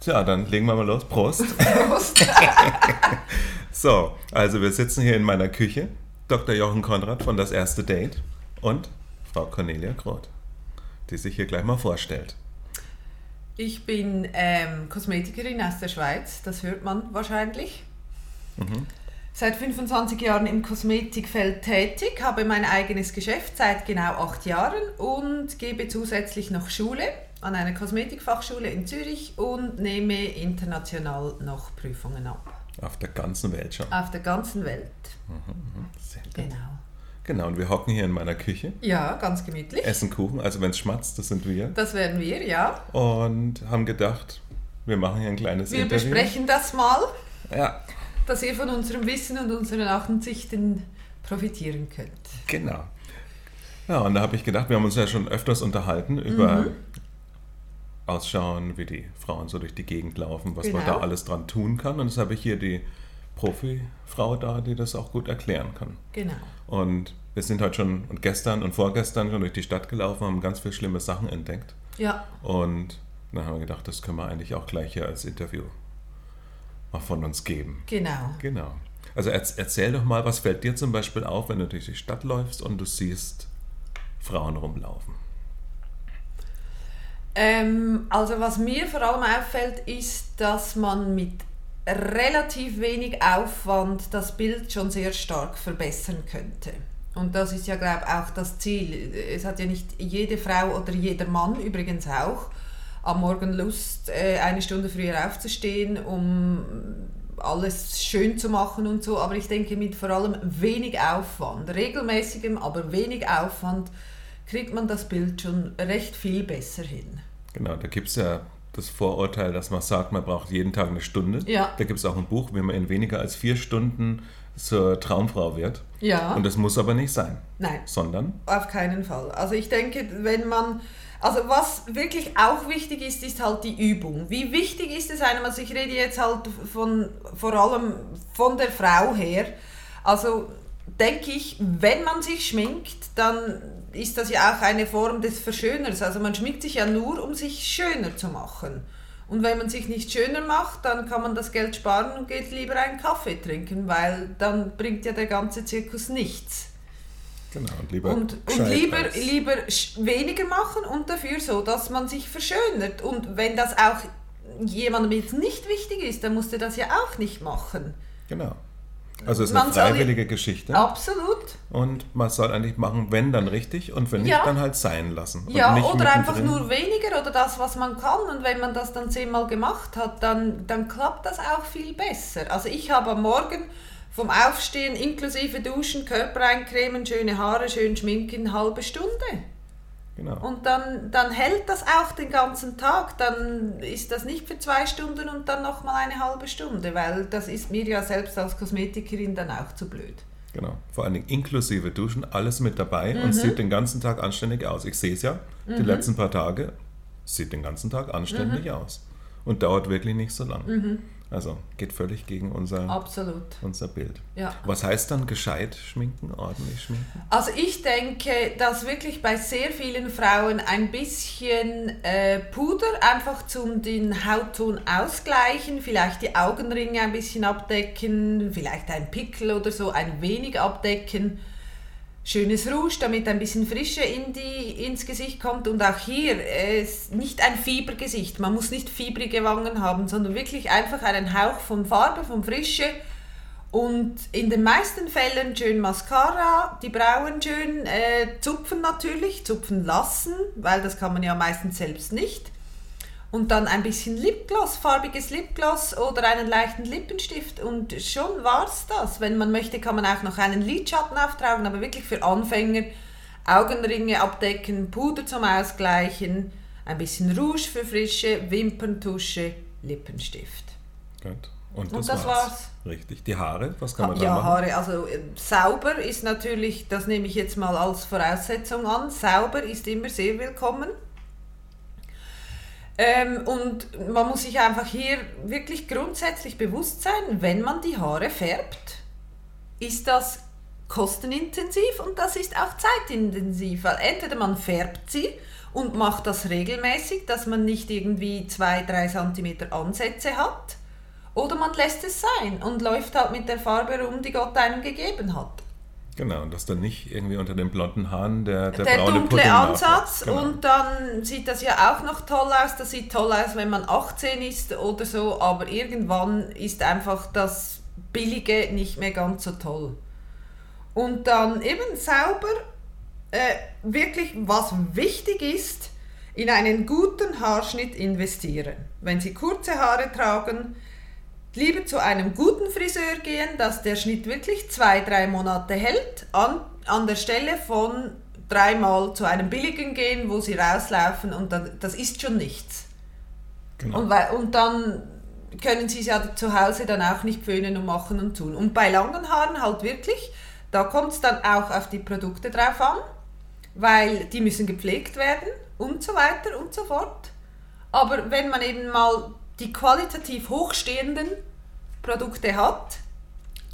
Tja, dann legen wir mal los. Prost. Prost. so, also wir sitzen hier in meiner Küche. Dr. Jochen Konrad von Das Erste Date und Frau Cornelia Groth, die sich hier gleich mal vorstellt. Ich bin ähm, Kosmetikerin aus der Schweiz, das hört man wahrscheinlich. Mhm. Seit 25 Jahren im Kosmetikfeld tätig, habe mein eigenes Geschäft seit genau acht Jahren und gebe zusätzlich noch Schule an einer Kosmetikfachschule in Zürich und nehme international noch Prüfungen ab. Auf der ganzen Welt schon. Auf der ganzen Welt. Sehr gut. Genau. Genau, und wir hocken hier in meiner Küche, Ja, ganz gemütlich. essen Kuchen, also wenn es schmatzt, das sind wir. Das werden wir, ja. Und haben gedacht, wir machen hier ein kleines Wir Interview. besprechen das mal, Ja, dass ihr von unserem Wissen und unseren Ansichten profitieren könnt. Genau. Ja, und da habe ich gedacht, wir haben uns ja schon öfters unterhalten über Mhm. Ausschauen, wie die Frauen so durch die Gegend laufen, was man Genau. da alles dran tun kann. Und jetzt habe ich hier die Profifrau da, die das auch gut erklären kann. Genau. Und wir sind heute schon und gestern und vorgestern schon durch die Stadt gelaufen, haben ganz viele schlimme Sachen entdeckt. Ja, Und dann haben wir gedacht, das können wir eigentlich auch gleich hier als Interview mal von uns geben. genau. Genau. Also erz- erzähl doch mal, was fällt dir zum Beispiel auf, wenn du durch die Stadt läufst und du siehst Frauen rumlaufen? Ähm, also was mir vor allem auffällt, ist, dass man mit relativ wenig Aufwand das Bild schon sehr stark verbessern könnte. Und das ist ja, glaube ich, auch das Ziel. Es hat ja nicht jede Frau oder jeder Mann übrigens auch am Morgen Lust, äh, eine Stunde früher aufzustehen, um alles schön zu machen und so. Aber ich denke, mit vor allem wenig Aufwand, regelmäßigem, aber wenig Aufwand, kriegt man das Bild schon recht viel besser hin. Genau, da gibt es ja das Vorurteil, dass man sagt, man braucht jeden Tag eine Stunde. Ja. Da gibt es auch ein Buch, wie man in weniger als vier Stunden zur Traumfrau wird. Ja. Und das muss aber nicht sein, Nein, sondern, auf keinen Fall. Also ich denke, wenn man, also was wirklich auch wichtig ist, ist halt die Übung. Wie wichtig ist es einem, also ich rede jetzt halt von, vor allem von der Frau her, also denke ich, wenn man sich schminkt, dann ist das ja auch eine Form des Verschöners. Also man schminkt sich ja nur, um sich schöner zu machen. Und wenn man sich nicht schöner macht, dann kann man das Geld sparen und geht lieber einen Kaffee trinken, weil dann bringt ja der ganze Zirkus nichts. genau, und lieber, Und, und lieber, lieber weniger machen und dafür so, dass man sich verschönert. Und wenn das auch jemandem jetzt nicht wichtig ist, dann musst du das ja auch nicht machen. Genau. Also es ist eine Man freiwillige Geschichte. Absolut. Und man soll eigentlich machen, wenn dann richtig und wenn nicht, Ja. dann halt sein lassen. Ja, nicht oder einfach mittendrin- nur weniger oder das, was man kann. Und wenn man das dann zehnmal gemacht hat, dann, dann klappt das auch viel besser. Also ich habe am Morgen vom Aufstehen inklusive Duschen, Körper eincremen, schöne Haare, schön schminken, eine halbe Stunde. Genau. Und dann, dann hält das auch den ganzen Tag. Dann ist das nicht für zwei Stunden und dann nochmal eine halbe Stunde, weil das ist mir ja selbst als Kosmetikerin dann auch zu blöd. Genau. Vor allen Dingen inklusive Duschen, alles mit dabei Mhm. und sieht den ganzen Tag anständig aus. Ich sehe es ja, die letzten paar Tage sieht den ganzen Tag anständig Mhm. aus. Und dauert wirklich nicht so lang. Also geht völlig gegen unser, Absolut. unser Bild. Ja. Was heißt dann gescheit schminken, ordentlich schminken? Also ich denke, dass wirklich bei sehr vielen Frauen ein bisschen äh, Puder einfach zum den Hautton ausgleichen, vielleicht die Augenringe ein bisschen abdecken, vielleicht ein Pickel oder so ein wenig abdecken. Schönes Rouge, damit ein bisschen Frische in die, ins Gesicht kommt. Und auch hier äh, ist nicht ein Fiebergesicht. Man muss nicht fiebrige Wangen haben, sondern wirklich einfach einen Hauch von Farbe, von Frische. Und in den meisten Fällen schön Mascara, die Brauen schön äh, zupfen natürlich, zupfen lassen, weil das kann man ja meistens selbst nicht. Und dann ein bisschen Lipgloss, farbiges Lipgloss oder einen leichten Lippenstift und schon war's das. Wenn man möchte, kann man auch noch einen Lidschatten auftragen, aber wirklich für Anfänger Augenringe abdecken, Puder zum Ausgleichen, ein bisschen Rouge für Frische, Wimperntusche, Lippenstift. Gut. Und Und das, das war's. Richtig. Die Haare, was kann man da ja, machen? Haare, also äh, sauber ist natürlich, das nehme ich jetzt mal als Voraussetzung an, sauber ist immer sehr willkommen. Ähm, und man muss sich einfach hier wirklich grundsätzlich bewusst sein, wenn man die Haare färbt, ist das kostenintensiv und das ist auch zeitintensiv, weil entweder man färbt sie und macht das regelmäßig, dass man nicht irgendwie 2-3 cm Ansätze hat. Oder man lässt es sein und läuft halt mit der Farbe rum, die Gott einem gegeben hat. Genau, und dass dann nicht irgendwie unter den blonden Haaren der, der, Der, braune dunkle Pudding Ansatz. Genau. und dann sieht das ja auch noch toll aus. Das sieht toll aus, wenn man 18 ist oder so, aber irgendwann ist einfach das Billige nicht mehr ganz so toll. Und dann eben sauber, äh, wirklich was wichtig ist, in einen guten Haarschnitt investieren. Wenn Sie kurze Haare tragen, lieber zu einem guten Friseur gehen, dass der Schnitt wirklich zwei, drei Monate hält, an, an der Stelle von dreimal zu einem billigen gehen, wo sie rauslaufen und dann, das ist schon nichts. Genau. Und, und dann können sie es ja zu Hause dann auch nicht föhnen und machen und tun. Und bei langen Haaren halt wirklich, da kommt es dann auch auf die Produkte drauf an, weil die müssen gepflegt werden und so weiter und so fort. Aber wenn man eben mal die qualitativ hochstehenden Produkte hat,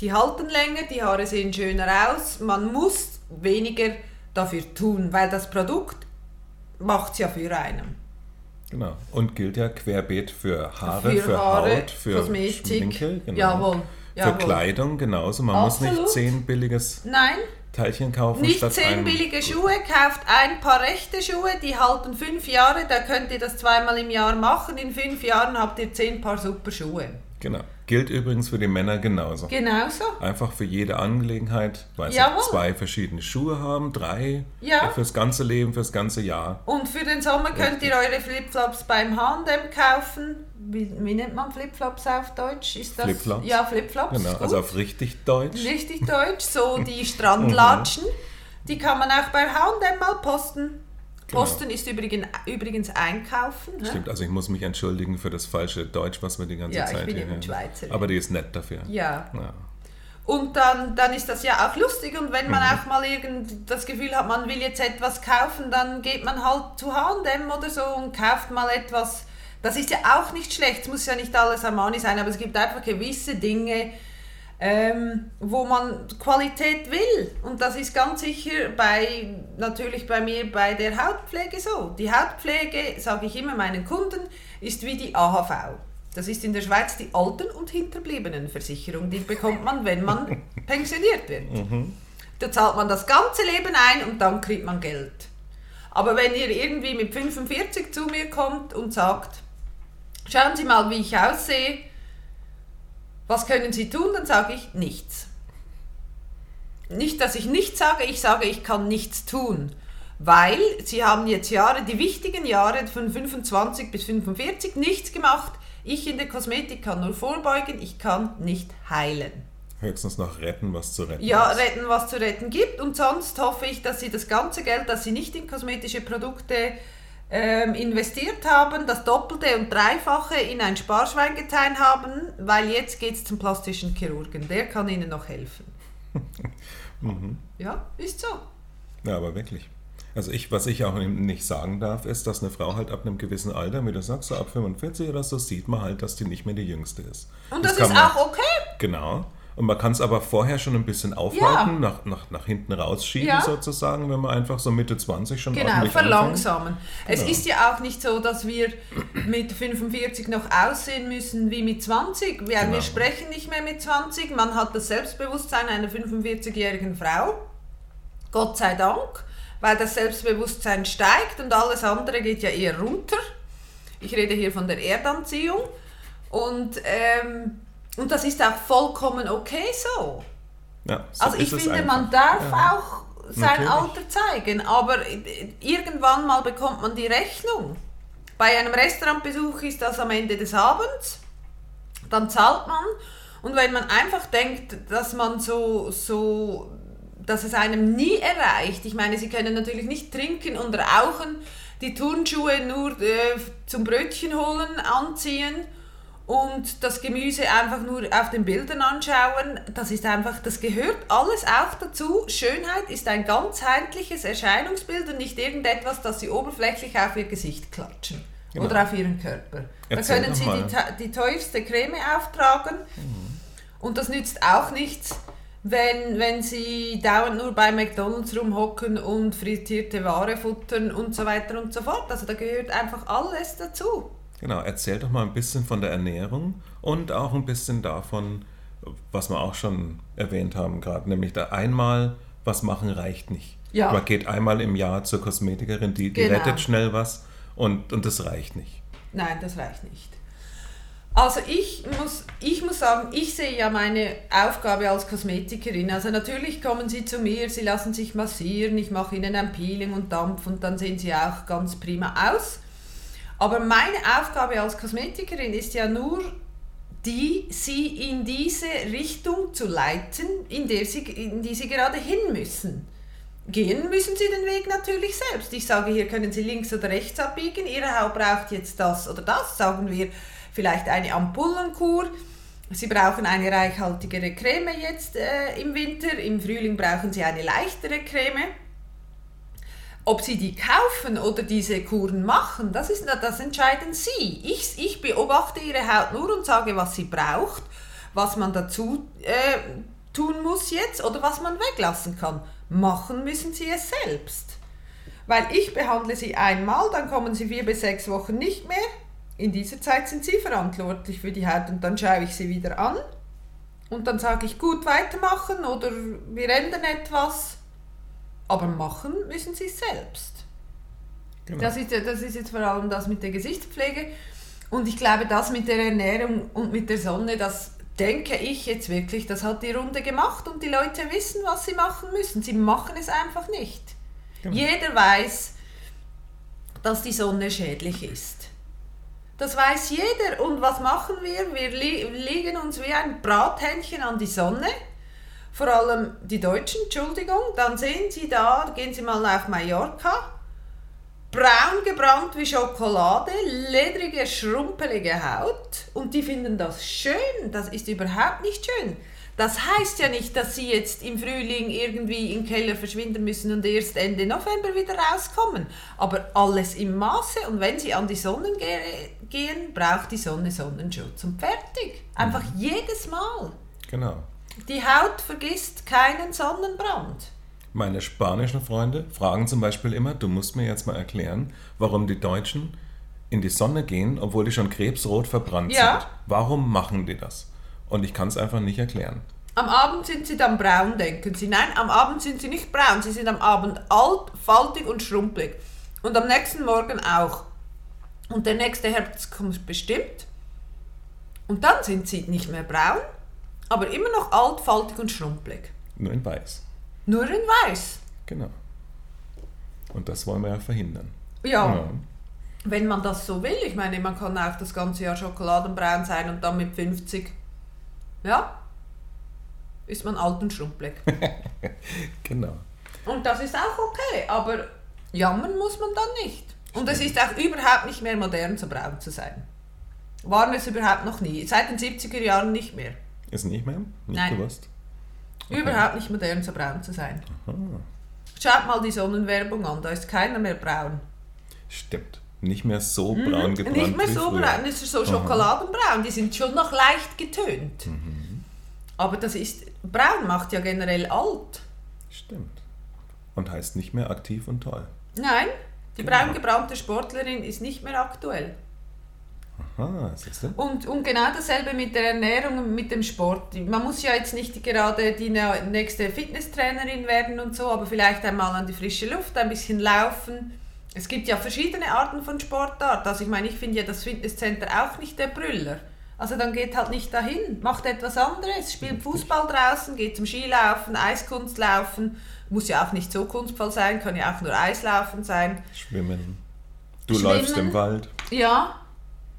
die halten länger, die Haare sehen schöner aus, man muss weniger dafür tun, weil das Produkt macht es ja für einen. Genau. Und gilt ja querbeet für Haare, für, Für Haare, Haut, für Kosmetik. Schminke. Genau. Jawohl, Für jawohl. Kleidung genauso. Man muss Absolut. nicht zehn billiges Nein, Teilchen kaufen Nicht zehn billige Schuhe, kauft ein paar rechte Schuhe, die halten fünf Jahre, da könnt ihr das zweimal im Jahr machen. In fünf Jahren habt ihr zehn Paar super Schuhe. Genau. Gilt übrigens für die Männer genauso. Genauso. Einfach für jede Angelegenheit, Jawohl. ich, zwei verschiedene Schuhe haben, drei Ja. fürs ganze Leben, fürs ganze Jahr. Und für den Sommer könnt ihr eure Flipflops beim H&M kaufen. Wie, wie nennt man Flipflops auf Deutsch? Ist das Flipflops. Ja, Flipflops. Genau, gut. also auf richtig Deutsch. Richtig deutsch, so die Strandlatschen. Die kann man auch beim H&M mal posten. Genau. Posten ist übrigens, übrigens einkaufen. ne? Stimmt, also ich muss mich entschuldigen für das falsche Deutsch, was wir die ganze Ja, ich Zeit bin hier eben. Schweizerin. Aber die ist nett dafür. Ja. Ja. Und dann, dann ist das ja auch lustig und wenn man Mhm. auch mal irgend das Gefühl hat, man will jetzt etwas kaufen, dann geht man halt zu H&M oder so und kauft mal etwas. Das ist ja auch nicht schlecht, es muss ja nicht alles Armani sein, aber es gibt einfach gewisse Dinge, ähm, wo man Qualität will. Und das ist ganz sicher bei, natürlich bei mir bei der Hautpflege so. Die Hautpflege, sage ich immer meinen Kunden, ist wie die AHV. Das ist in der Schweiz die Alten- und Hinterbliebenenversicherung. Die bekommt man, wenn man pensioniert wird. Da zahlt man das ganze Leben ein und dann kriegt man Geld. Aber wenn ihr irgendwie mit 45 zu mir kommt und sagt, schauen Sie mal, wie ich aussehe, was können Sie tun, dann sage ich nichts. Nicht, dass ich nichts sage, ich sage, ich kann nichts tun. Weil Sie haben jetzt Jahre, die wichtigen Jahre von 25 bis 45 nichts gemacht. Ich in der Kosmetik kann nur vorbeugen, ich kann nicht heilen. Höchstens noch retten, was zu retten Ja, ist. retten, was zu retten gibt. Und sonst hoffe ich, dass Sie das ganze Geld, das Sie nicht in kosmetische Produkte ähm, investiert haben, das Doppelte und Dreifache in ein Sparschwein getan haben, weil jetzt geht es zum plastischen Chirurgen. Der kann Ihnen noch helfen. Ja, ist so. Ja, aber wirklich. Also ich, was ich auch nicht sagen darf, ist, dass eine Frau halt ab einem gewissen Alter, wie du sagst, so ab 45 oder so, sieht man halt, dass die nicht mehr die Jüngste ist. Und das, kann ist auch okay. Genau. Und man kann es aber vorher schon ein bisschen aufhalten, nach, nach, nach hinten rausschieben Ja. sozusagen, wenn man einfach so Mitte 20 schon Genau, verlangsamen. Es Genau. ist ja auch nicht so, dass wir mit 45 noch aussehen müssen wie mit 20. Wir, Genau. wir sprechen nicht mehr mit 20. Man hat das Selbstbewusstsein einer 45-jährigen Frau. Gott sei Dank, weil das Selbstbewusstsein steigt und alles andere geht ja eher runter. Ich rede hier von der Erdanziehung. Und, ähm, und das ist auch vollkommen okay so. Ja, so Also ich finde, man darf Ja. auch sein Natürlich. Alter zeigen, aber irgendwann mal bekommt man die Rechnung. Bei einem Restaurantbesuch ist das am Ende des Abends, dann zahlt man und wenn man einfach denkt, dass man so, so dass es einem nie erreicht, ich meine, Sie können natürlich nicht trinken und rauchen, die Turnschuhe nur äh, zum Brötchen holen, anziehen und das Gemüse einfach nur auf den Bildern anschauen, das ist einfach, das gehört alles auch dazu. Schönheit ist ein ganzheitliches Erscheinungsbild und nicht irgendetwas, das Sie oberflächlich auf Ihr Gesicht klatschen Genau. oder auf Ihren Körper. Erzähl da können Sie die, die teuerste Creme auftragen und das nützt auch nichts, wenn, wenn sie dauernd nur bei McDonalds rumhocken und frittierte Ware futtern und so weiter und so fort. Also da gehört einfach alles dazu. Genau, erzähl doch mal ein bisschen von der Ernährung und auch ein bisschen davon, was wir auch schon erwähnt haben gerade, nämlich da einmal was machen reicht nicht. Ja. Man geht einmal im Jahr zur Kosmetikerin, die, die Genau. rettet schnell was und, und das reicht nicht. Nein, das reicht nicht. Also ich muss, ich muss sagen, ich sehe ja meine Aufgabe als Kosmetikerin. Also natürlich kommen Sie zu mir, Sie lassen sich massieren, ich mache Ihnen ein Peeling und Dampf und dann sehen Sie auch ganz prima aus. Aber meine Aufgabe als Kosmetikerin ist ja nur die, Sie in diese Richtung zu leiten, in, der Sie, in die Sie gerade hin müssen. Gehen müssen Sie den Weg natürlich selbst. Ich sage, hier können Sie links oder rechts abbiegen. Ihre Haut braucht jetzt das oder das. Sagen wir vielleicht eine Ampullenkur. Sie brauchen eine reichhaltigere Creme jetzt äh, im Winter. Im Frühling brauchen Sie eine leichtere Creme. Ob Sie die kaufen oder diese Kuren machen, das, ist, das entscheiden Sie. Ich, ich beobachte Ihre Haut nur und sage, was sie braucht, was man dazu äh, tun muss jetzt oder was man weglassen kann. Machen müssen Sie es selbst. Weil ich behandle Sie einmal, dann kommen Sie vier bis sechs Wochen nicht mehr. In dieser Zeit sind Sie verantwortlich für die Haut und dann schaue ich Sie wieder an. Und dann sage ich, gut weitermachen oder wir ändern etwas. Aber machen müssen Sie es selbst. Genau. Das ist, das ist jetzt vor allem das mit der Gesichtspflege. Und ich glaube, das mit der Ernährung und mit der Sonne, das denke ich jetzt wirklich, das hat die Runde gemacht und die Leute wissen, was sie machen müssen. Sie machen es einfach nicht. Genau. Jeder weiß, dass die Sonne schädlich ist. Das weiß jeder. Und was machen wir? Wir li legen uns wie ein Brathähnchen an die Sonne. Vor allem die Deutschen, Entschuldigung. Dann sehen Sie da, gehen Sie mal auf Mallorca. Braun gebrannt wie Schokolade, ledrige, schrumpelige Haut. Und die finden das schön. Das ist überhaupt nicht schön. Das heißt ja nicht, dass sie jetzt im Frühling irgendwie im Keller verschwinden müssen und erst Ende November wieder rauskommen. Aber alles im Maße und wenn sie an die Sonne ge gehen, braucht die Sonne Sonnenschutz und fertig. Einfach jedes Mal. genau. Die Haut vergisst keinen Sonnenbrand. Meine spanischen Freunde fragen zum Beispiel immer, du musst mir jetzt mal erklären, warum die Deutschen in die Sonne gehen, obwohl die schon krebsrot verbrannt Ja. sind. Warum machen die das? Und ich kann es einfach nicht erklären. Am Abend sind sie dann braun, denken sie. Nein, am Abend sind sie nicht braun, sie sind am Abend alt, faltig und schrumpelig. Und am nächsten Morgen auch. Und der nächste Herbst kommt bestimmt. Und dann sind sie nicht mehr braun, aber immer noch alt, faltig und schrumpelig. Nur in weiß. Nur in weiß. Genau. Und das wollen wir ja verhindern. Ja, wenn man das so will. Ich meine, man kann auch das ganze Jahr schokoladenbraun sein und dann mit 50, ja, ist man alt und schrumpelig. Genau. Und das ist auch okay, aber jammern muss man dann nicht. Und es ist auch überhaupt nicht mehr modern, so braun zu sein. Waren es überhaupt noch nie. Seit den 70er Jahren nicht mehr. Ist nicht mehr? Nicht Nein. gewusst? Überhaupt nicht modern, so braun zu sein. Aha. Schaut mal die Sonnenwerbung an, da ist keiner mehr braun. Stimmt. Nicht mehr so braun gebrannt Mhm. Nicht mehr so früher. braun, es ist so schokoladenbraun, die sind schon noch leicht getönt. Mhm. Aber das ist, braun macht ja generell alt. Stimmt. Und heißt nicht mehr aktiv und toll. Nein, die Genau. braun gebrannte Sportlerin ist nicht mehr aktuell. Aha, siehst du? Und, und genau dasselbe mit der Ernährung und mit dem Sport. Man muss ja jetzt nicht gerade die nächste Fitnesstrainerin werden und so, aber vielleicht einmal an die frische Luft, ein bisschen laufen. Es gibt ja verschiedene Arten von Sportart. Also ich meine, ich finde ja das Fitnesscenter auch nicht der Brüller. Also dann geht halt nicht dahin, macht etwas anderes, spielt Fußball draußen, geht zum Skilaufen, Eiskunstlaufen. Muss ja auch nicht so kunstvoll sein, kann ja auch nur Eislaufen sein. Schwimmen. Du Schwimmen. läufst im Wald. Ja,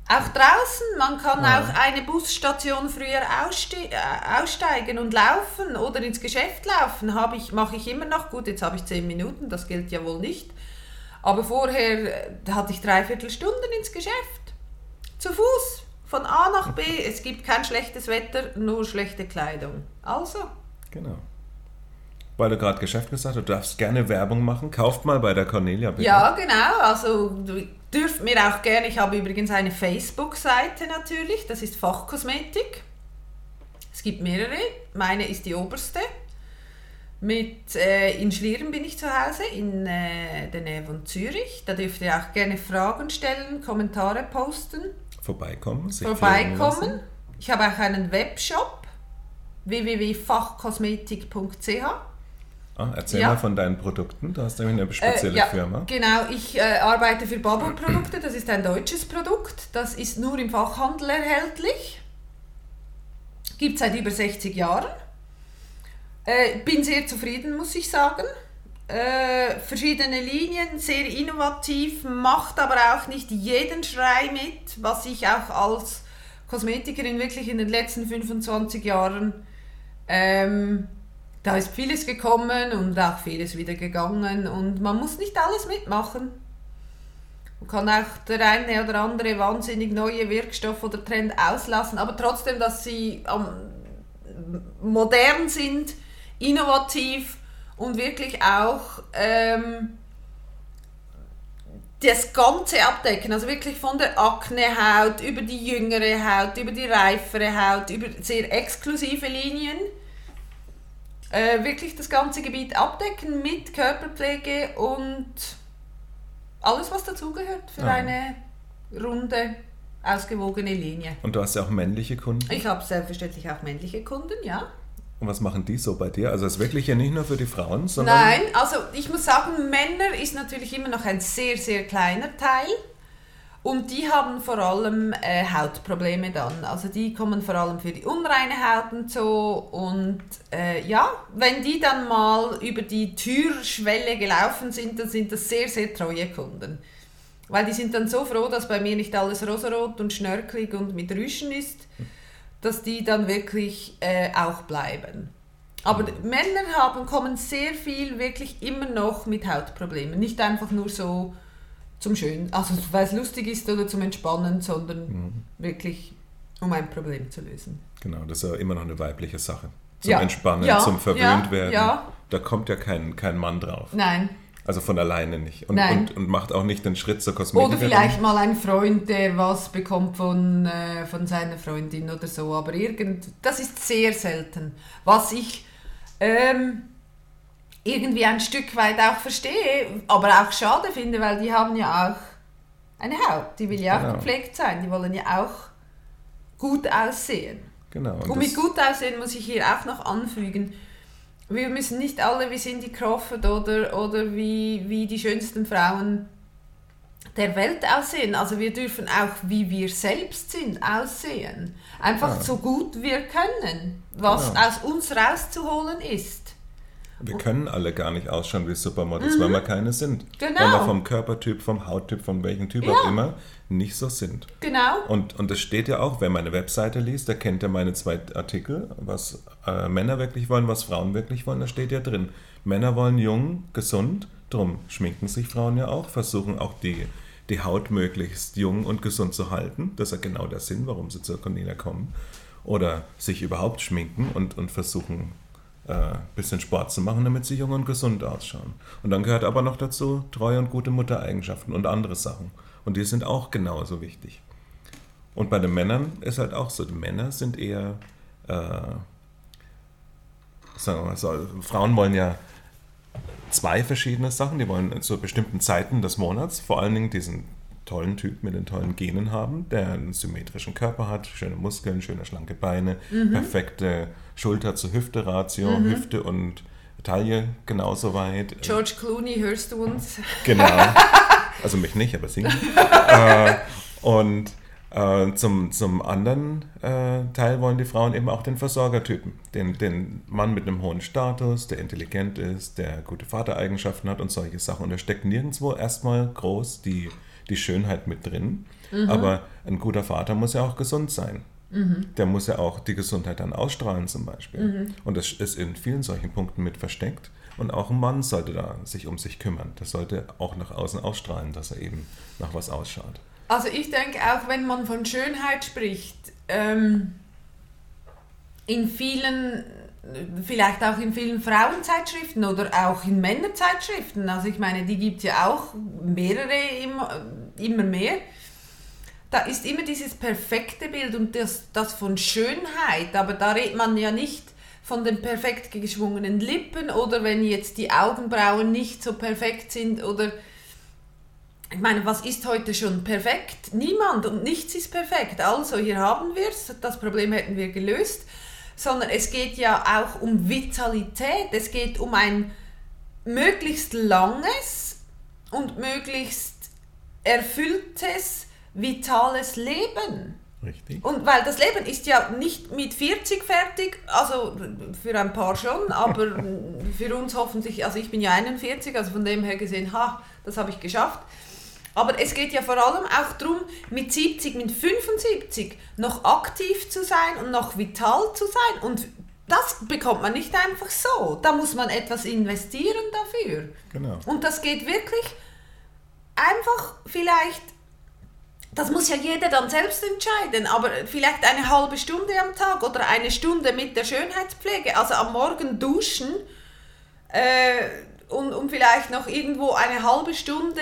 auch draußen. Man kann Ja. auch eine Busstation früher ausste äh, aussteigen und laufen oder ins Geschäft laufen. Ich, mache ich immer noch. Gut, jetzt habe ich zehn Minuten, das gilt ja wohl nicht. Aber vorher äh, hatte ich dreiviertel Stunden ins Geschäft. Zu Fuß. Von A nach B. Es gibt kein schlechtes Wetter, nur schlechte Kleidung. Also, Genau. Weil du gerade Geschäft gesagt hast, du darfst gerne Werbung machen. Kauft mal bei der Cornelia bitte. Ja, genau. Also dürft mir auch gerne, ich habe übrigens eine Facebook-Seite natürlich, das ist Fachkosmetik. Es gibt mehrere. Meine ist die oberste. Mit, äh, in Schlieren bin ich zu Hause, in äh, der Nähe von Zürich. Da dürft ihr auch gerne Fragen stellen, Kommentare posten. Vorbeikommen. sich Vorbeikommen. Ich habe auch einen Webshop www.fachkosmetik.ch. Ah, erzähl Ja. mal von deinen Produkten. Du hast nämlich eine spezielle Äh, ja, Firma. Genau, ich äh, arbeite für Bubble Produkte. Das ist ein deutsches Produkt. Das ist nur im Fachhandel erhältlich. Gibt es seit über 60 Jahren. Äh, bin sehr zufrieden, muss ich sagen. Äh, verschiedene Linien, sehr innovativ, macht aber auch nicht jeden Schrei mit, was ich auch als Kosmetikerin wirklich in den letzten 25 Jahren ähm, da ist vieles gekommen und auch vieles wieder gegangen und man muss nicht alles mitmachen. Man kann auch der eine oder andere wahnsinnig neue Wirkstoff oder Trend auslassen, aber trotzdem, dass sie modern sind, innovativ und wirklich auch ähm, das Ganze abdecken. Also wirklich von der Aknehaut über die jüngere Haut, über die reifere Haut, über sehr exklusive Linien. Äh, wirklich das ganze Gebiet abdecken mit Körperpflege und alles, was dazugehört für Ja. eine runde, ausgewogene Linie. Und du hast ja auch männliche Kunden. Ich habe selbstverständlich auch männliche Kunden, ja. Und was machen die so bei dir? Also es ist wirklich ja nicht nur für die Frauen, sondern Nein, also ich muss sagen, Männer ist natürlich immer noch ein sehr, sehr kleiner Teil. Und die haben vor allem äh, Hautprobleme dann. Also die kommen vor allem für die unreine Haut und so. Und äh, ja, wenn die dann mal über die Türschwelle gelaufen sind, dann sind das sehr, sehr treue Kunden. Weil die sind dann so froh, dass bei mir nicht alles rosarot und schnörkelig und mit Rüschen ist, dass die dann wirklich äh, auch bleiben. Aber Männer haben, kommen sehr viel wirklich immer noch mit Hautproblemen. Nicht einfach nur so zum Schön, also weil es lustig ist oder zum Entspannen, sondern Mhm. wirklich um ein Problem zu lösen. Genau, das ist ja immer noch eine weibliche Sache. Zum Ja. Entspannen, Ja, zum verwöhnt ja, werden. Da kommt ja kein, kein Mann drauf. Nein. Also von alleine nicht. Und, und, und macht auch nicht den Schritt zur Kosmetikerin. Oder vielleicht mal ein Freund, der was bekommt von, äh, von seiner Freundin oder so. Aber irgend, das ist sehr selten. Was ich ähm, irgendwie ein Stück weit auch verstehe, aber auch schade finde, weil die haben ja auch eine Haut. Die will ja auch Genau. gepflegt sein. Die wollen ja auch gut aussehen. Genau. Und mit gut aussehen muss ich hier auch noch anfügen, wir müssen nicht alle wie Cindy Crawford oder, oder wie, wie die schönsten Frauen der Welt aussehen. Also wir dürfen auch, wie wir selbst sind, aussehen. Einfach Ja. so gut wir können, was Genau. aus uns rauszuholen ist. Wir können alle gar nicht ausschauen wie Supermodels, weil wir keine sind. Mhm. Genau. Weil wir vom Körpertyp, vom Hauttyp, von welchem Typ Ja. auch immer nicht so sind. Genau. Und, und das steht ja auch, wer meine Webseite liest, der kennt ja meine zwei Artikel, was äh, Männer wirklich wollen, was Frauen wirklich wollen, da steht ja drin. Männer wollen jung, gesund, drum schminken sich Frauen ja auch, versuchen auch die, die Haut möglichst jung und gesund zu halten. Das ist ja genau der Sinn, warum sie zur Cornelia kommen. Oder sich überhaupt schminken und, und versuchen, ein bisschen Sport zu machen, damit sie jung und gesund ausschauen. Und dann gehört aber noch dazu treue und gute Muttereigenschaften und andere Sachen. Und die sind auch genauso wichtig. Und bei den Männern ist halt auch so, die Männer sind eher, äh, sagen wir mal so, Frauen wollen ja zwei verschiedene Sachen. Die wollen zu bestimmten Zeiten des Monats vor allen Dingen diesen tollen Typ mit den tollen Genen haben, der einen symmetrischen Körper hat, schöne Muskeln, schöne schlanke Beine, perfekte Schulter-zu-Hüfte-Ratio, Hüfte und Taille genauso weit. George Clooney, hörst du uns? Genau. Also mich nicht, aber sie. äh, und äh, zum, zum anderen äh, Teil wollen die Frauen eben auch den Versorgertypen. Den, den Mann mit einem hohen Status, der intelligent ist, der gute Vatereigenschaften hat und solche Sachen. Und da steckt nirgendwo erstmal groß die, die Schönheit mit drin. Aber ein guter Vater muss ja auch gesund sein. Der muss ja auch die Gesundheit dann ausstrahlen zum Beispiel. Und das ist in vielen solchen Punkten mit versteckt. Und auch ein Mann sollte da sich um sich kümmern. Das sollte auch nach außen ausstrahlen, dass er eben nach was ausschaut. Also ich denke auch, wenn man von Schönheit spricht, ähm, in vielen, vielleicht auch in vielen Frauenzeitschriften oder auch in Männerzeitschriften, also ich meine, die gibt es ja auch mehrere immer, immer mehr, da ist immer dieses perfekte Bild und das, das von Schönheit, aber da redet man ja nicht von den perfekt geschwungenen Lippen oder wenn jetzt die Augenbrauen nicht so perfekt sind oder ich meine, was ist heute schon perfekt? Niemand und nichts ist perfekt. Also hier haben wir es, das Problem hätten wir gelöst, sondern es geht ja auch um Vitalität, es geht um ein möglichst langes und möglichst erfülltes, vitales Leben. Richtig. Und weil das Leben ist ja nicht mit 40 fertig, also für ein paar schon, aber für uns hoffentlich, also ich bin ja 41, also von dem her gesehen, ha, das habe ich geschafft. Aber es geht ja vor allem auch darum, mit 70, mit 75 noch aktiv zu sein und noch vital zu sein. Und das bekommt man nicht einfach so. Da muss man etwas investieren dafür. Genau. Und das geht wirklich einfach vielleicht, das muss ja jeder dann selbst entscheiden, aber vielleicht eine halbe Stunde am Tag oder eine Stunde mit der Schönheitspflege, also am Morgen duschen äh, und, und vielleicht noch irgendwo eine halbe Stunde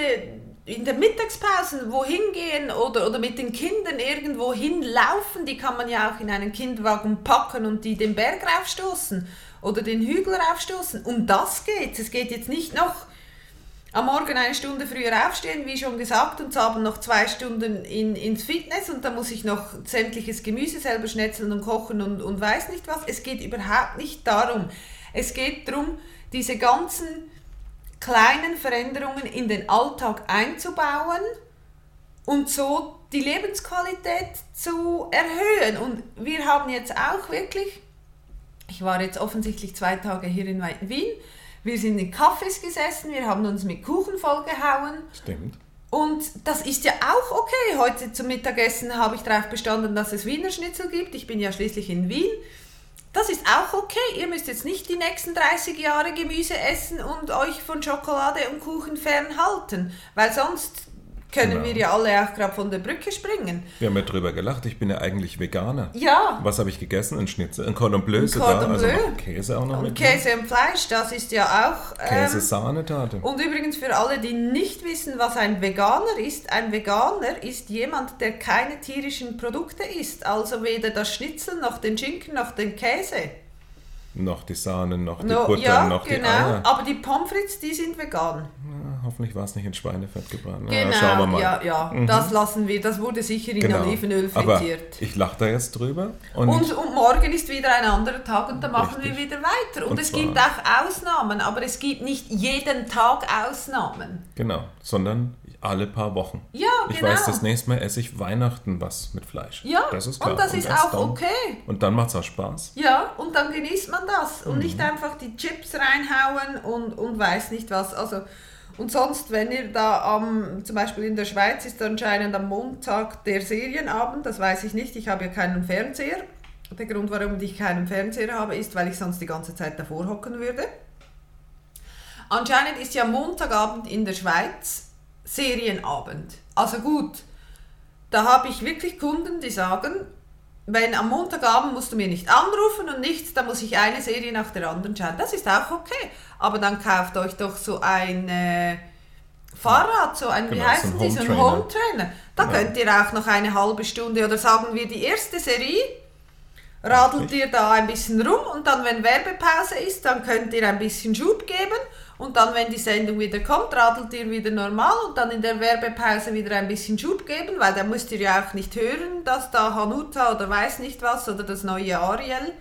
in der Mittagspause wohin gehen oder, oder mit den Kindern irgendwo hinlaufen, die kann man ja auch in einen Kinderwagen packen und die den Berg raufstoßen oder den Hügel raufstoßen. Um das geht es. geht jetzt nicht noch am Morgen eine Stunde früher aufstehen, wie schon gesagt, und zu haben noch zwei Stunden in, ins Fitness und dann muss ich noch sämtliches Gemüse selber schnetzeln und kochen und, und weiß nicht was. Es geht überhaupt nicht darum. Es geht darum, diese ganzen kleinen Veränderungen in den Alltag einzubauen und so die Lebensqualität zu erhöhen. Und wir haben jetzt auch wirklich, ich war jetzt offensichtlich zwei Tage hier in Wien, wir sind in Kaffees gesessen, wir haben uns mit Kuchen vollgehauen. Stimmt. Und das ist ja auch okay. Heute zum Mittagessen habe ich darauf bestanden, dass es Wiener Schnitzel gibt. Ich bin ja schließlich in Wien. Das ist auch okay. Ihr müsst jetzt nicht die nächsten 30 Jahre Gemüse essen und euch von Schokolade und Kuchen fernhalten, weil sonst können Genau. wir ja alle auch gerade von der Brücke springen. Wir haben ja drüber gelacht, ich bin ja eigentlich Veganer. Ja, Was habe ich gegessen? Ein Schnitzel, ein Cordon Bleu Ein sogar, Cordon also Bleu. noch Käse auch noch und mit. Käse und Fleisch, das ist ja auch... ähm, Käse, Sahne, Tate. Und übrigens für alle, die nicht wissen, was ein Veganer ist, ein Veganer ist jemand, der keine tierischen Produkte isst, also weder das Schnitzel noch den Schinken noch den Käse. Noch die Sahne, noch die No, Butter, ja, noch die genau. Eier. Aber die Pommes frites, die sind vegan. Ja, hoffentlich war es nicht in Schweinefett gebraten. Genau, ja, schauen wir mal. ja, ja. Das lassen wir. Das wurde sicher in Genau. Olivenöl Aber frittiert. ich lache da jetzt drüber. Und, Und, und morgen ist wieder ein anderer Tag und dann machen Richtig. wir wieder weiter. Und, Und es gibt auch Ausnahmen, aber es gibt nicht jeden Tag Ausnahmen. genau, sondern alle paar Wochen. Ja, Ich genau. weiß, das nächste Mal esse ich Weihnachten was mit Fleisch. Ja, das ist klar. und das ist erst auch dann, okay. Und dann macht es auch Spaß. Ja, und dann genießt man das und Mhm. nicht einfach die Chips reinhauen und, und weiß nicht was. Also, und sonst, wenn ihr da am, zum Beispiel in der Schweiz ist anscheinend am Montag der Serienabend, das weiß ich nicht, ich habe ja keinen Fernseher. Der Grund, warum ich keinen Fernseher habe, ist, weil ich sonst die ganze Zeit davor hocken würde. Anscheinend ist ja Montagabend in der Schweiz Serienabend. Also gut, da habe ich wirklich Kunden, die sagen, wenn am Montagabend musst du mir nicht anrufen und nichts, dann muss ich eine Serie nach der anderen schauen. Das ist auch okay. Aber dann kauft euch doch so ein äh, Fahrrad, so ein, wie Genau, so heißen ein die, so ein. Home Trainer. Da Genau. könnt ihr auch noch eine halbe Stunde oder sagen wir die erste Serie, radelt ihr da ein bisschen rum und dann, wenn Werbepause ist, dann könnt ihr ein bisschen Schub geben und dann, wenn die Sendung wieder kommt, radelt ihr wieder normal und dann in der Werbepause wieder ein bisschen Schub geben, weil dann müsst ihr ja auch nicht hören, dass da Hanuta oder weiß nicht was oder das neue Ariel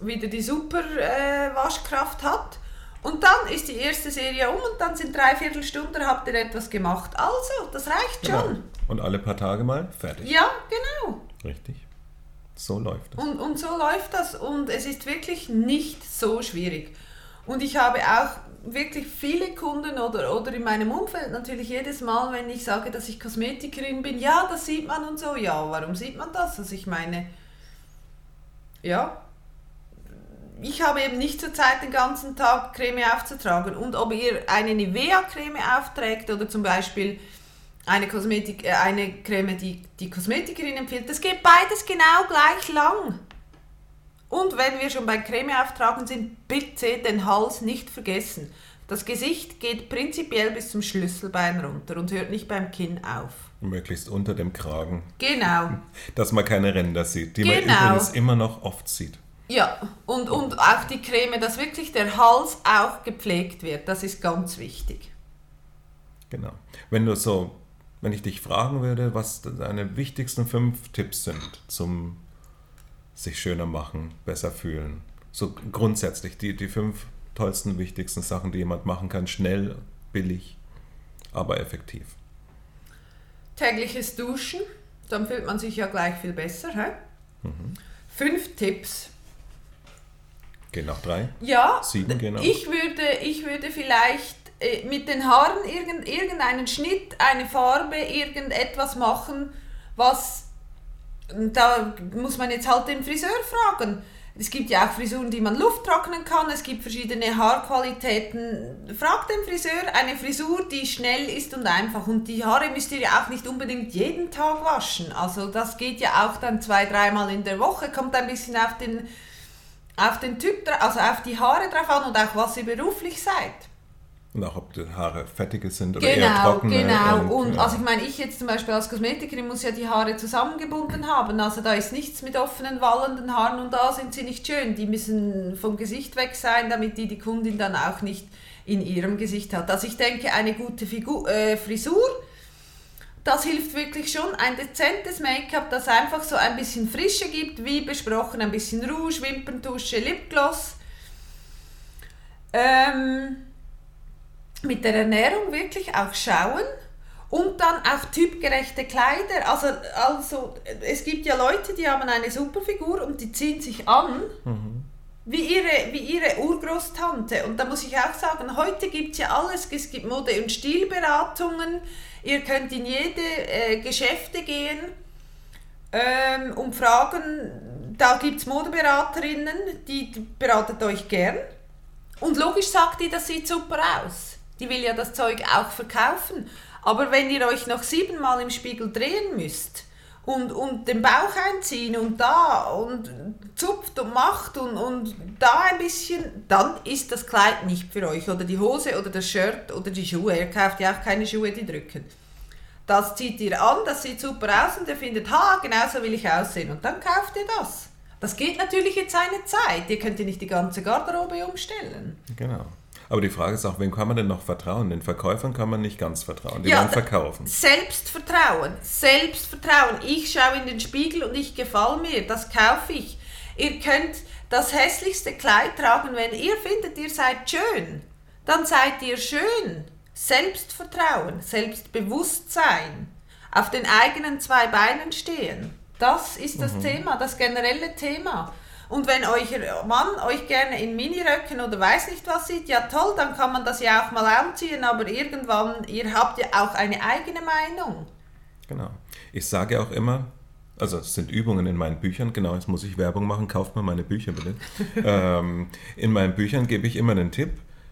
wieder die super äh, Waschkraft hat. Und dann ist die erste Serie um und dann sind drei Viertelstunden, habt ihr etwas gemacht. Also, das reicht Genau. schon. Und alle paar Tage mal fertig. Ja, genau. Richtig. So läuft es. Und, und so läuft das und es ist wirklich nicht so schwierig. Und ich habe auch wirklich viele Kunden oder, oder in meinem Umfeld natürlich jedes Mal, wenn ich sage, dass ich Kosmetikerin bin, ja, das sieht man und so. Ja, warum sieht man das? Also ich meine, ja, ich habe eben nicht zur Zeit den ganzen Tag Creme aufzutragen. Und ob ihr eine Nivea-Creme aufträgt oder zum Beispiel eine, Kosmetik, äh, eine Creme, die die Kosmetikerin empfiehlt, das geht beides genau gleich lang. Und wenn wir schon beim Creme auftragen sind, bitte den Hals nicht vergessen. Das Gesicht geht prinzipiell bis zum Schlüsselbein runter und hört nicht beim Kinn auf. Möglichst unter dem Kragen. Genau. Dass man keine Ränder sieht, die Genau. man übrigens immer noch oft sieht. Ja, und, und auch die Creme, dass wirklich der Hals auch gepflegt wird. Das ist ganz wichtig. Genau. Wenn du so, wenn ich dich fragen würde, was deine wichtigsten fünf Tipps sind zum sich schöner machen, besser fühlen. So grundsätzlich die, die fünf tollsten, wichtigsten Sachen, die jemand machen kann. Schnell, billig, aber effektiv. Tägliches Duschen, dann fühlt man sich ja gleich viel besser. Hä? Fünf Tipps. Geht nach drei. Ja, Sieben, genau. ich, würde, ich würde vielleicht äh, mit den Haaren irgend, irgendeinen Schnitt, eine Farbe, irgendetwas machen, was, da muss man jetzt halt den Friseur fragen. Es gibt ja auch Frisuren, die man Luft trocknen kann, es gibt verschiedene Haarqualitäten. Frag den Friseur eine Frisur, die schnell ist und einfach. Und die Haare müsst ihr ja auch nicht unbedingt jeden Tag waschen. Also das geht ja auch dann zwei, dreimal in der Woche, kommt ein bisschen auf den auf den Typ, also auf die Haare drauf an und auch was ihr beruflich seid. Und auch ob die Haare fettige sind oder eher Genau, trockene. genau. Und, ja. also ich meine, ich jetzt zum Beispiel als Kosmetikerin muss ja die Haare zusammengebunden haben. Also da ist nichts mit offenen, wallenden Haaren und da sind sie nicht schön. Die müssen vom Gesicht weg sein, damit die die Kundin dann auch nicht in ihrem Gesicht hat. Also ich denke, eine gute Figur, äh, Frisur, das hilft wirklich schon. Ein dezentes Make-up, das einfach so ein bisschen Frische gibt, wie besprochen, ein bisschen Rouge, Wimperntusche, Lipgloss. Ähm, mit der Ernährung wirklich auch schauen und dann auch typgerechte Kleider. Also, also es gibt ja Leute, die haben eine super Figur und die ziehen sich an wie ihre, wie ihre Urgroßtante. Und da muss ich auch sagen, heute gibt es ja alles. Es gibt Mode- und Stilberatungen. Ihr könnt in jede äh, Geschäfte gehen ähm, und fragen, da gibt es Modeberaterinnen, die die beratet euch gern. Und logisch sagt die, das sieht super aus. Die will ja das Zeug auch verkaufen. Aber wenn ihr euch noch siebenmal im Spiegel drehen müsst und, und den Bauch einziehen und da und zupft und macht und, und da ein bisschen, dann ist das Kleid nicht für euch. Oder die Hose oder das Shirt oder die Schuhe. Ihr kauft ja auch keine Schuhe, die drücken. Das zieht ihr an, das sieht super aus und ihr findet, ha, genau so will ich aussehen. Und dann kauft ihr das. Das geht natürlich jetzt eine Zeit. Ihr könnt ja nicht die ganze Garderobe umstellen. Genau. Aber die Frage ist auch, wem kann man denn noch vertrauen? Den Verkäufern kann man nicht ganz vertrauen. Die Ja, wollen verkaufen. Selbstvertrauen, Selbstvertrauen. Ich schaue in den Spiegel und ich gefall mir, das kaufe ich. Ihr könnt das hässlichste Kleid tragen, wenn ihr findet, ihr seid schön. Dann seid ihr schön. Selbstvertrauen, Selbstbewusstsein, auf den eigenen zwei Beinen stehen. Das ist das Thema, das generelle Thema. Und wenn euer Mann euch gerne in Miniröcken oder weiß nicht was sieht, ja toll, dann kann man das ja auch mal anziehen, aber irgendwann, ihr habt ja auch eine eigene Meinung. Genau. Ich sage auch immer, also es sind Übungen in meinen Büchern, genau, jetzt muss ich Werbung machen, kauft mal meine Bücher bitte. ähm, in meinen Büchern gebe ich immer den Tipp,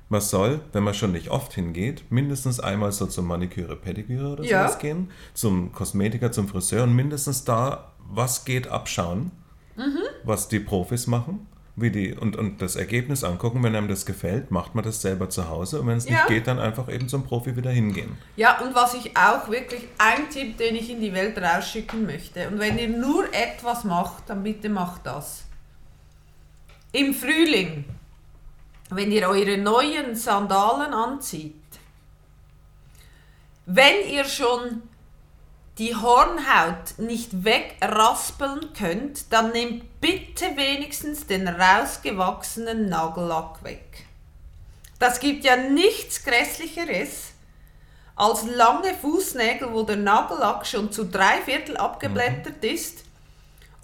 man soll, wenn man schon nicht oft hingeht, mindestens einmal so zum Maniküre, Pediküre oder Ja. sowas gehen, zum Kosmetiker, zum Friseur und mindestens da, was geht, abschauen, was die Profis machen. Wie die, und, und das Ergebnis angucken, wenn einem das gefällt, macht man das selber zu Hause und wenn es nicht Ja. geht, dann einfach eben zum Profi wieder hingehen. Ja, und was ich auch wirklich, ein Tipp, den ich in die Welt rausschicken möchte, und wenn ihr nur etwas macht, dann bitte macht das. Im Frühling, wenn ihr eure neuen Sandalen anzieht, wenn ihr schon die Hornhaut nicht wegraspeln könnt, dann nehmt bitte wenigstens den rausgewachsenen Nagellack weg. Das gibt ja nichts Grässlicheres als lange Fußnägel, wo der Nagellack schon zu drei Viertel abgeblättert ist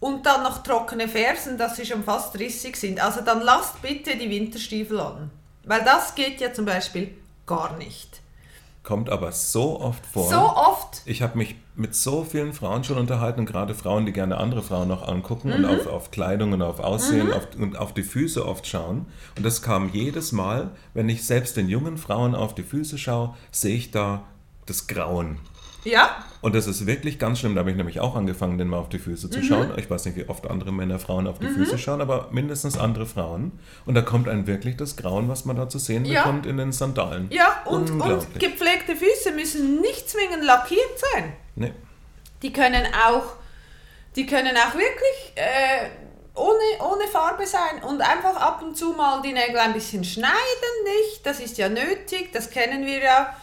und dann noch trockene Fersen, dass sie schon fast rissig sind. Also dann lasst bitte die Winterstiefel an. Weil das geht ja zum Beispiel gar nicht. Kommt aber so oft vor. So oft. Ich habe mich mit so vielen Frauen schon unterhalten und gerade Frauen, die gerne andere Frauen noch angucken Mhm. und auf, auf Kleidung und auf Aussehen auf, und auf die Füße oft schauen. Und das kam jedes Mal, wenn ich selbst den jungen Frauen auf die Füße schaue, sehe ich da das Grauen. Ja. Und das ist wirklich ganz schlimm. Da habe ich nämlich auch angefangen, den mal auf die Füße zu schauen. Ich weiß nicht, wie oft andere Männer Frauen auf die Füße schauen, aber mindestens andere Frauen. Und da kommt einem wirklich das Grauen, was man da zu sehen Ja. bekommt, in den Sandalen. Ja, und, und gepflegte Füße müssen nicht zwingend lackiert sein. Nee. Die können auch, die können auch wirklich äh, ohne, ohne Farbe sein und einfach ab und zu mal die Nägel ein bisschen schneiden, nicht? Das ist ja nötig, das kennen wir ja.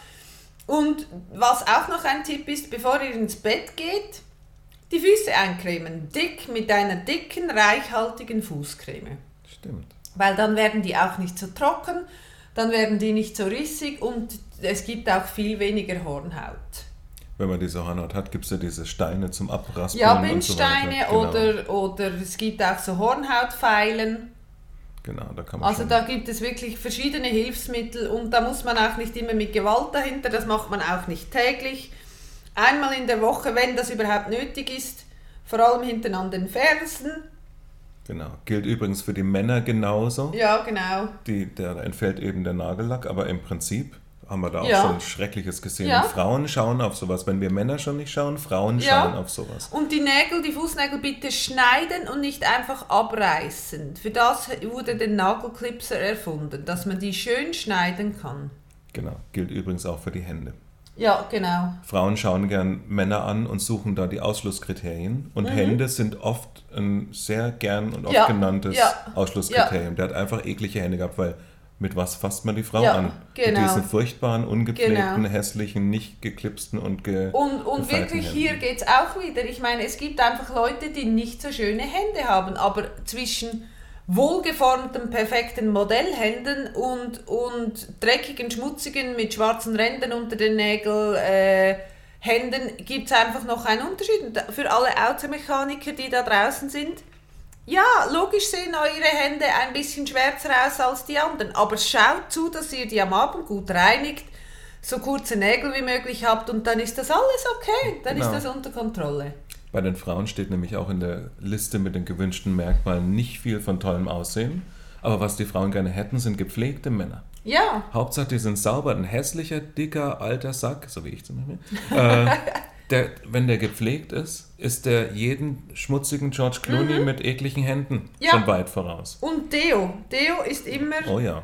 Und was auch noch ein Tipp ist, bevor ihr ins Bett geht, die Füße eincremen. Dick mit einer dicken, reichhaltigen Fußcreme. Stimmt. Weil dann werden die auch nicht so trocken, dann werden die nicht so rissig und es gibt auch viel weniger Hornhaut. Wenn man diese Hornhaut hat, gibt es ja diese Steine zum Abraspeln Ja, und so Bindsteine weiter. Genau. oder, oder es gibt auch so Hornhautpfeilen. Genau, da kann man Also da gibt es wirklich verschiedene Hilfsmittel und da muss man auch nicht immer mit Gewalt dahinter, das macht man auch nicht täglich. Einmal in der Woche, wenn das überhaupt nötig ist, vor allem hinten an den Fersen. Genau. Gilt übrigens für die Männer genauso. Ja, genau. Die, der, da entfällt eben der Nagellack, aber im Prinzip haben wir da auch Ja. schon Schreckliches gesehen. Ja. Frauen schauen auf sowas. Wenn wir Männer schon nicht schauen, Frauen Ja. schauen auf sowas. Und die Nägel, die Fußnägel bitte schneiden und nicht einfach abreißen. Für das wurde der Nagelklipser erfunden, dass man die schön schneiden kann. Genau. Gilt übrigens auch für die Hände. Ja, genau. Frauen schauen gern Männer an und suchen da die Ausschlusskriterien. Und Hände sind oft ein sehr gern und oft Mhm. Genanntes Ausschlusskriterium. Der hat einfach eklige Hände gehabt, weil mit was fasst man die Frau Ja, an? genau. Mit diesen furchtbaren, ungepflegten, Genau. hässlichen, nicht geklipsten und ge Und, und wirklich Händen. hier geht es auch wieder. Ich meine, es gibt einfach Leute, die nicht so schöne Hände haben, aber zwischen wohlgeformten, perfekten Modellhänden und, und dreckigen, schmutzigen, mit schwarzen Rändern unter den Nägeln, äh, Händen gibt es einfach noch einen Unterschied. Und für alle Automechaniker, die da draußen sind, ja, logisch sehen eure Hände ein bisschen schwärzer aus als die anderen, aber schaut zu, dass ihr die am Abend gut reinigt, so kurze Nägel wie möglich habt und dann ist das alles okay, dann Genau. ist das unter Kontrolle. Bei den Frauen steht nämlich auch in der Liste mit den gewünschten Merkmalen nicht viel von tollem Aussehen. Aber was die Frauen gerne hätten, sind gepflegte Männer. Ja, Hauptsache, die sind sauber. Ein hässlicher, dicker, alter Sack, so wie ich zum Beispiel. äh, der, wenn der gepflegt ist, ist der jeden schmutzigen George Clooney mit ekligen Händen Mhm. Ja. schon weit voraus. und Deo. Deo ist immer, Oh ja.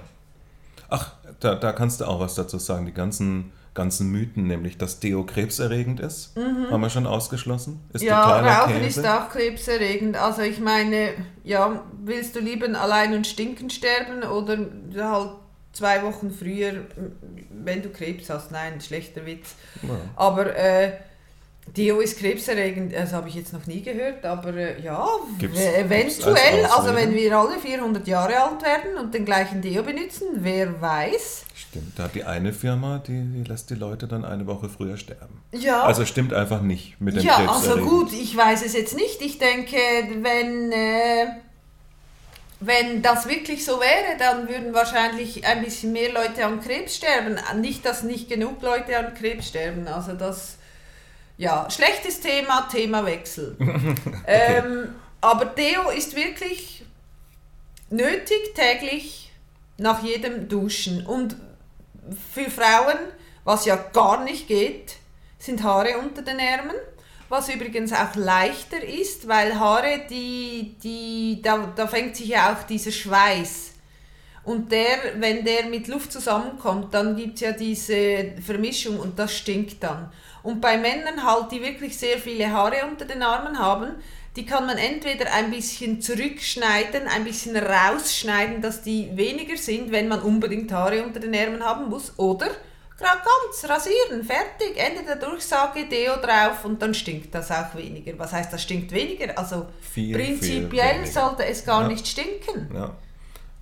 Ach, da, da kannst du auch was dazu sagen. Die ganzen, ganzen Mythen, nämlich, dass Deo krebserregend ist, haben wir schon ausgeschlossen. Ist Mhm. ja, Rauchen Käse. ist auch krebserregend. Also ich meine, ja, willst du lieber allein und stinken sterben oder halt zwei Wochen früher, wenn du Krebs hast? Nein, schlechter Witz. Ja. Aber äh, Deo ist krebserregend, das habe ich jetzt noch nie gehört, aber äh, ja, Gibt's- w- eventuell, gibt's als also wenn wir alle 400 Jahre alt werden und den gleichen Deo benutzen, wer weiß. Stimmt, da hat die eine Firma, die, die lässt die Leute dann eine Woche früher sterben. Ja, Also stimmt einfach nicht mit dem ja Krebs also gut, ich weiß es jetzt nicht. Ich denke, wenn, äh, wenn das wirklich so wäre, dann würden wahrscheinlich ein bisschen mehr Leute an Krebs sterben. Nicht, dass nicht genug Leute an Krebs sterben. Also das, ja, schlechtes Thema, Themawechsel. ähm, aber Deo ist wirklich nötig täglich nach jedem Duschen. Und für Frauen, was ja gar nicht geht, sind Haare unter den Ärmeln. Was übrigens auch leichter ist, weil Haare, die, die, da, da fängt sich ja auch dieser Schweiß. Und der, wenn der mit Luft zusammenkommt, dann gibt es ja diese Vermischung und das stinkt dann. Und bei Männern halt, die wirklich sehr viele Haare unter den Armen haben, die kann man entweder ein bisschen zurückschneiden, ein bisschen rausschneiden, dass die weniger sind, wenn man unbedingt Haare unter den Ärmeln haben muss, oder gerade ganz rasieren, fertig, Ende der Durchsage, Deo drauf und dann stinkt das auch weniger. Was heißt, das stinkt weniger? Also Viel, prinzipiell viel weniger. sollte es gar Ja. nicht stinken. Ja.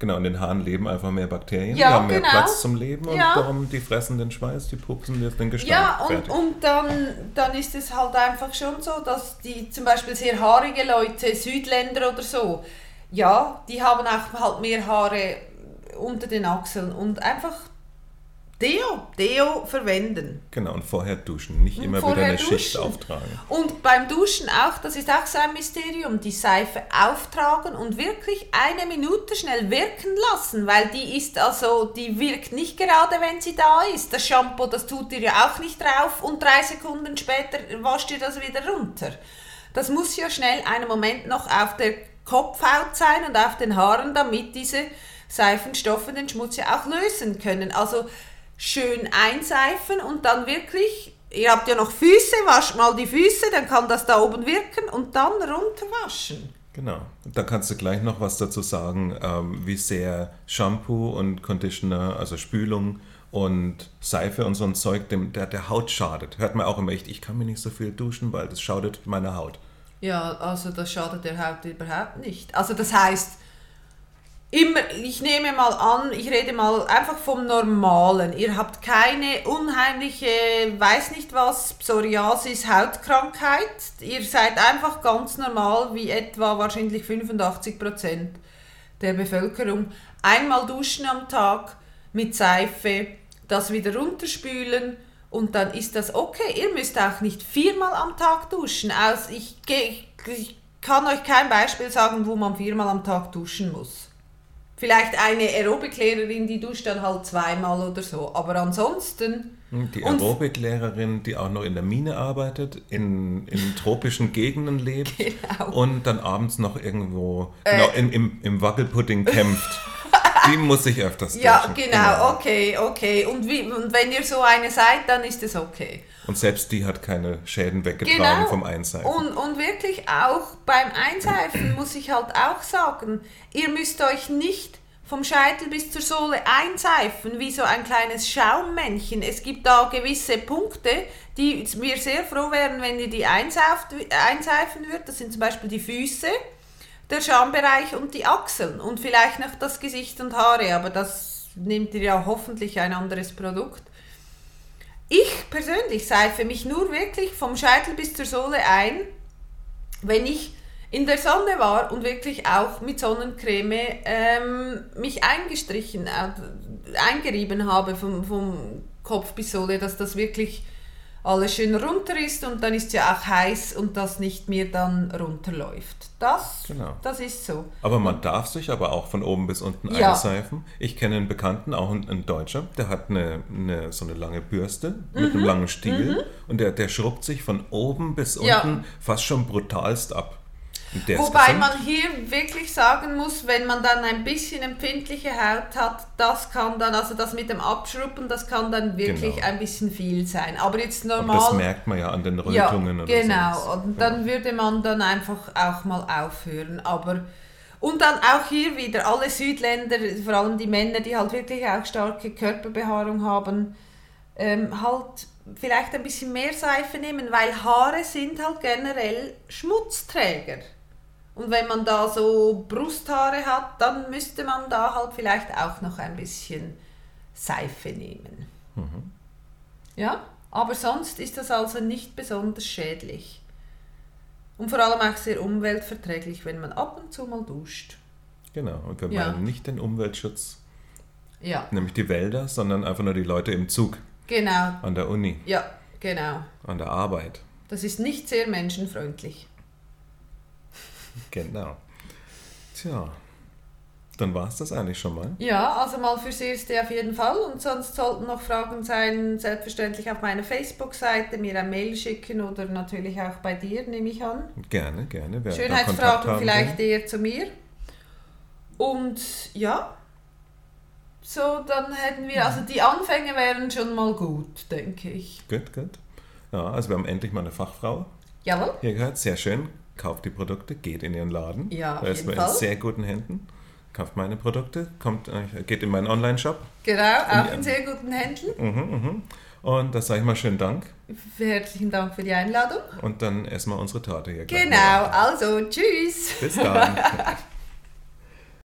Genau, in den Haaren leben einfach mehr Bakterien, Ja, die haben mehr genau. Platz zum Leben und Ja. darum die fressen den Schweiß, die pupsen jetzt den Gestank. Ja, und, und dann, dann ist es halt einfach schon so, dass die zum Beispiel sehr haarige Leute, Südländer oder so, ja, die haben auch halt mehr Haare unter den Achseln und einfach Deo, Deo verwenden. Genau, und vorher duschen, nicht immer wieder eine duschen. Schicht auftragen. Und beim Duschen auch, das ist auch so ein Mysterium, die Seife auftragen und wirklich eine Minute schnell wirken lassen, weil die ist also, die wirkt nicht gerade, wenn sie da ist. Das Shampoo, das tut ihr ja auch nicht drauf und drei Sekunden später wascht ihr das wieder runter. Das muss ja schnell einen Moment noch auf der Kopfhaut sein und auf den Haaren, damit diese Seifenstoffe den Schmutz ja auch lösen können. Also schön einseifen und dann wirklich, ihr habt ja noch Füße, wascht mal die Füße, dann kann das da oben wirken und dann runterwaschen. Genau. Da kannst du gleich noch was dazu sagen, ähm, wie sehr Shampoo und Conditioner, also Spülung und Seife und so ein Zeug dem, der, der Haut schadet. Hört man auch immer echt, ich kann mir nicht so viel duschen, weil das schadet meiner Haut. Ja, also das schadet der Haut überhaupt nicht. Also das heißt, immer, ich nehme mal an, ich rede mal einfach vom Normalen. Ihr habt keine unheimliche, weiß nicht was, Psoriasis, Hautkrankheit. Ihr seid einfach ganz normal, wie etwa wahrscheinlich 85 Prozent der Bevölkerung. Einmal duschen am Tag mit Seife, das wieder runterspülen und dann ist das okay. Ihr müsst auch nicht viermal am Tag duschen. Aus, ich, ich kann euch kein Beispiel sagen, wo man viermal am Tag duschen muss. Vielleicht eine Aerobiklehrerin, die duscht dann halt zweimal oder so. Aber ansonsten. Die Aerobiklehrerin, die auch noch in der Mine arbeitet, in, in tropischen Gegenden lebt Genau. und dann abends noch irgendwo genau, im, im, im Wackelpudding kämpft. die muss sich öfters Ja, duschen. genau, okay, okay. Und, wie, und wenn ihr so eine seid, dann ist es okay. Und selbst die hat keine Schäden weggetragen Genau. vom Einseifen. Und, und wirklich auch beim Einseifen muss ich halt auch sagen, ihr müsst euch nicht vom Scheitel bis zur Sohle einseifen, wie so ein kleines Schaummännchen. Es gibt da gewisse Punkte, die wir sehr froh wären, wenn ihr die einsauft, einseifen würdet. Das sind zum Beispiel die Füße, der Schambereich und die Achseln und vielleicht noch das Gesicht und Haare, aber das nehmt ihr ja hoffentlich ein anderes Produkt. Ich persönlich seife mich nur wirklich vom Scheitel bis zur Sohle ein, wenn ich in der Sonne war und wirklich auch mit Sonnencreme ähm, mich eingestrichen, äh, eingerieben habe vom, vom Kopf bis Sohle, dass das wirklich alles schön runter ist und dann ist es ja auch heiß und das nicht mehr dann runterläuft. Das, Genau. das ist so. Aber man darf sich aber auch von oben bis unten Ja. einseifen. Ich kenne einen Bekannten, auch ein, ein Deutscher, der hat eine, eine, so eine lange Bürste mit Mhm. einem langen Stiel und der, der schrubbt sich von oben bis Ja. unten fast schon brutalst ab. Wobei man hier wirklich sagen muss, wenn man dann ein bisschen empfindliche Haut hat, das kann dann, also das mit dem Abschruppen, das kann dann wirklich Genau. ein bisschen viel sein. Aber jetzt Aber normal. das merkt man ja an den ja, Rötungen oder genau. sowas. Und dann würde man dann einfach auch mal aufhören. Aber und dann auch hier wieder alle Südländer, vor allem die Männer, die halt wirklich auch starke Körperbehaarung haben, ähm, halt vielleicht ein bisschen mehr Seife nehmen, weil Haare sind halt generell Schmutzträger. Und wenn man da so Brusthaare hat, dann müsste man da halt vielleicht auch noch ein bisschen Seife nehmen. Ja, aber sonst ist das also nicht besonders schädlich. Und vor allem auch sehr umweltverträglich, wenn man ab und zu mal duscht. Genau. Und wir Ja. meinen nicht den Umweltschutz, Ja, nämlich die Wälder, sondern einfach nur die Leute im Zug, genau. an der Uni, Ja, genau. an der Arbeit. Das ist nicht sehr menschenfreundlich. Genau. Tja, dann war es das eigentlich schon mal. Ja, also mal fürs Erste auf jeden Fall. Und sonst sollten noch Fragen sein, selbstverständlich auf meiner Facebook-Seite, mir ein Mail schicken oder natürlich auch bei dir, nehme ich an. Gerne, gerne. Wer Schönheitsfragen vielleicht will. eher zu mir. Und ja, so dann hätten wir, also die Anfänge wären schon mal gut, denke ich. Gut, gut. Ja, also wir haben endlich mal eine Fachfrau. Jawohl. Hier gehört, sehr schön. Kauft die Produkte, geht in ihren Laden. Ja, auf Da ist man in Fall. sehr guten Händen. Kauft meine Produkte, kommt, äh, geht in meinen Online-Shop. Genau, auch in sehr guten Händen. Mhm, mhm. Und da sage ich mal schönen Dank. Herzlichen Dank für die Einladung. Und dann essen wir unsere Torte hier. Genau, also tschüss. Bis dann.